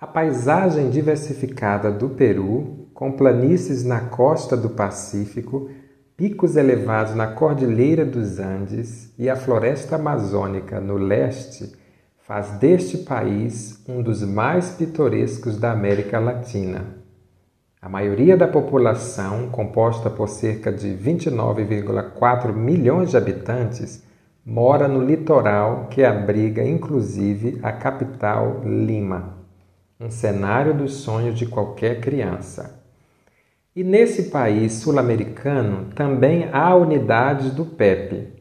A paisagem diversificada do Peru, com planícies na costa do Pacífico, picos elevados na Cordilheira dos Andes e a floresta amazônica no leste, faz deste país um dos mais pitorescos da América Latina. A maioria da população, composta por cerca de 29,4 milhões de habitantes, mora no litoral que abriga inclusive a capital Lima um cenário dos sonhos de qualquer criança. E nesse país sul-americano também há unidades do PEP.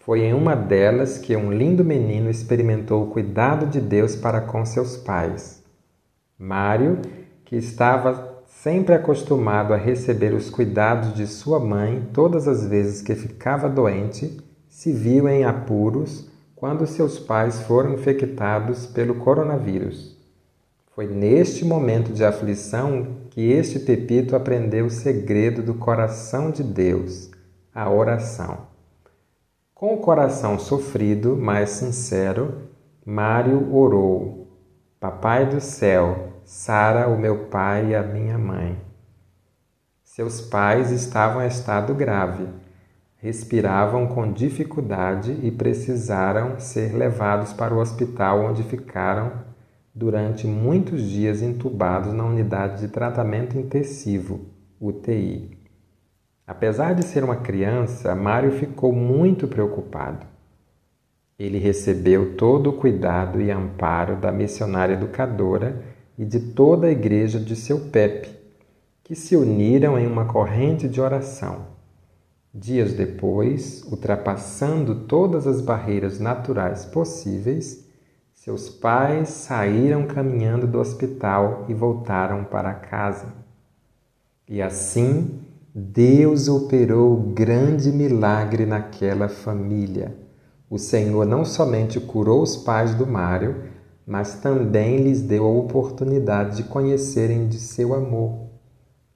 Foi em uma delas que um lindo menino experimentou o cuidado de Deus para com seus pais. Mário, que estava sempre acostumado a receber os cuidados de sua mãe todas as vezes que ficava doente, se viu em apuros quando seus pais foram infectados pelo coronavírus. Foi neste momento de aflição que este Pepito aprendeu o segredo do coração de Deus, a oração. Com o coração sofrido, mas sincero, Mário orou: Papai do céu, Sara, o meu pai e a minha mãe. Seus pais estavam em estado grave, respiravam com dificuldade e precisaram ser levados para o hospital onde ficaram durante muitos dias entubados na unidade de tratamento intensivo, UTI. Apesar de ser uma criança, Mário ficou muito preocupado. Ele recebeu todo o cuidado e amparo da missionária educadora e de toda a igreja de seu Pepe, que se uniram em uma corrente de oração. Dias depois, ultrapassando todas as barreiras naturais possíveis, seus pais saíram caminhando do hospital e voltaram para casa. E assim, Deus operou grande milagre naquela família. O Senhor não somente curou os pais do Mário, mas também lhes deu a oportunidade de conhecerem de seu amor.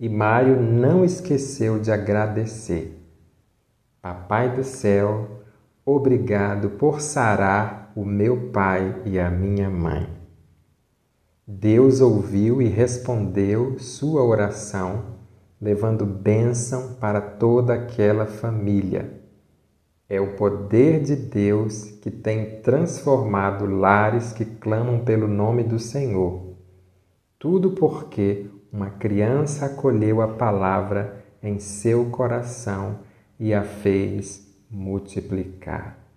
E Mário não esqueceu de agradecer. Papai do céu, obrigado por sarar o meu pai e a minha mãe. Deus ouviu e respondeu sua oração, levando bênção para toda aquela família. É o poder de Deus que tem transformado lares que clamam pelo nome do Senhor. Tudo porque uma criança acolheu a palavra em seu coração e a fez multiplicar.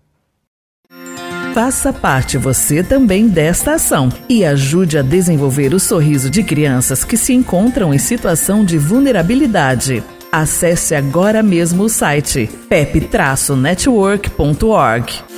Faça parte você também desta ação e ajude a desenvolver o sorriso de crianças que se encontram em situação de vulnerabilidade. Acesse agora mesmo o site pep-network.org.